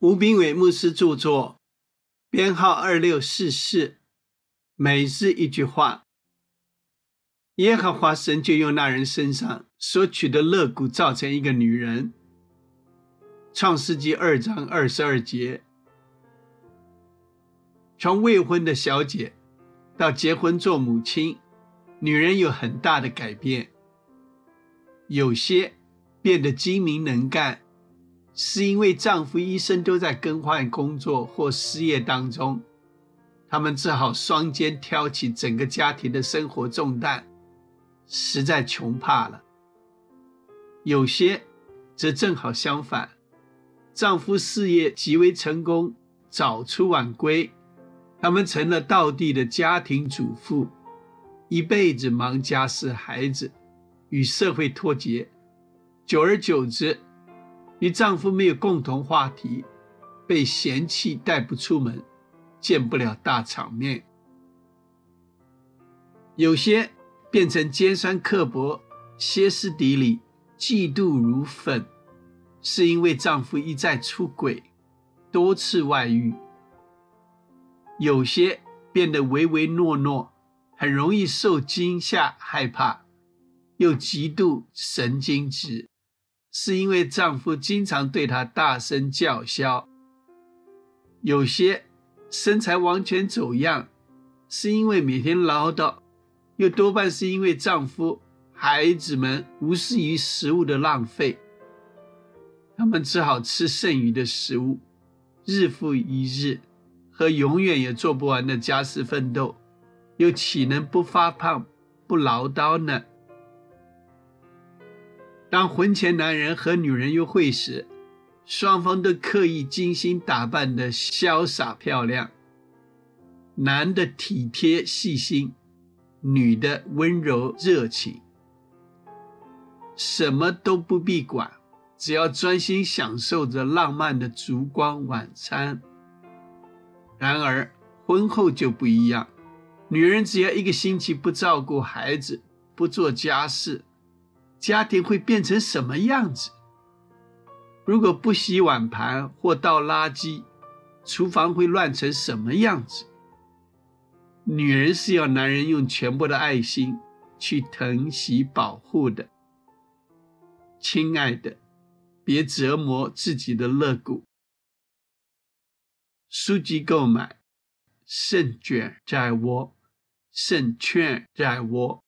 吴炳伟牧师著作，编号二六四四。每日一句话：耶和华神就用那人身上所取的肋骨造成一个女人。创世纪二章二十二节。从未婚的小姐到结婚做母亲，女人有很大的改变。有些变得精明能干。是因为丈夫一生都在更换工作或失业当中，他们只好双肩挑起整个家庭的生活重担，实在穷怕了。有些则正好相反，丈夫事业极为成功，早出晚归，他们成了道地的家庭主妇，一辈子忙家事、孩子，与社会脱节，久而久之。与丈夫没有共同话题，被嫌弃带不出门，见不了大场面。有些变成尖酸刻薄、歇斯底里、嫉妒如粉，是因为丈夫一再出轨，多次外遇。有些变得唯唯诺诺，很容易受惊吓、害怕，又极度神经质。是因为丈夫经常对她大声叫嚣；有些身材完全走样，是因为每天唠叨；又多半是因为丈夫、孩子们无视于食物的浪费，他们只好吃剩余的食物，日复一日，和永远也做不完的家事奋斗，又岂能不发胖、不唠叨呢？当婚前男人和女人约会时，双方都刻意精心打扮的潇洒漂亮。男的体贴细心，女的温柔热情，什么都不必管，只要专心享受着浪漫的烛光晚餐。然而婚后就不一样，女人只要一个星期不照顾孩子，不做家事。家庭会变成什么样子？如果不洗碗盘或倒垃圾，厨房会乱成什么样子？女人是要男人用全部的爱心去疼惜保护的。亲爱的，别折磨自己的肋骨。书籍购买：胜券在握，胜券在握。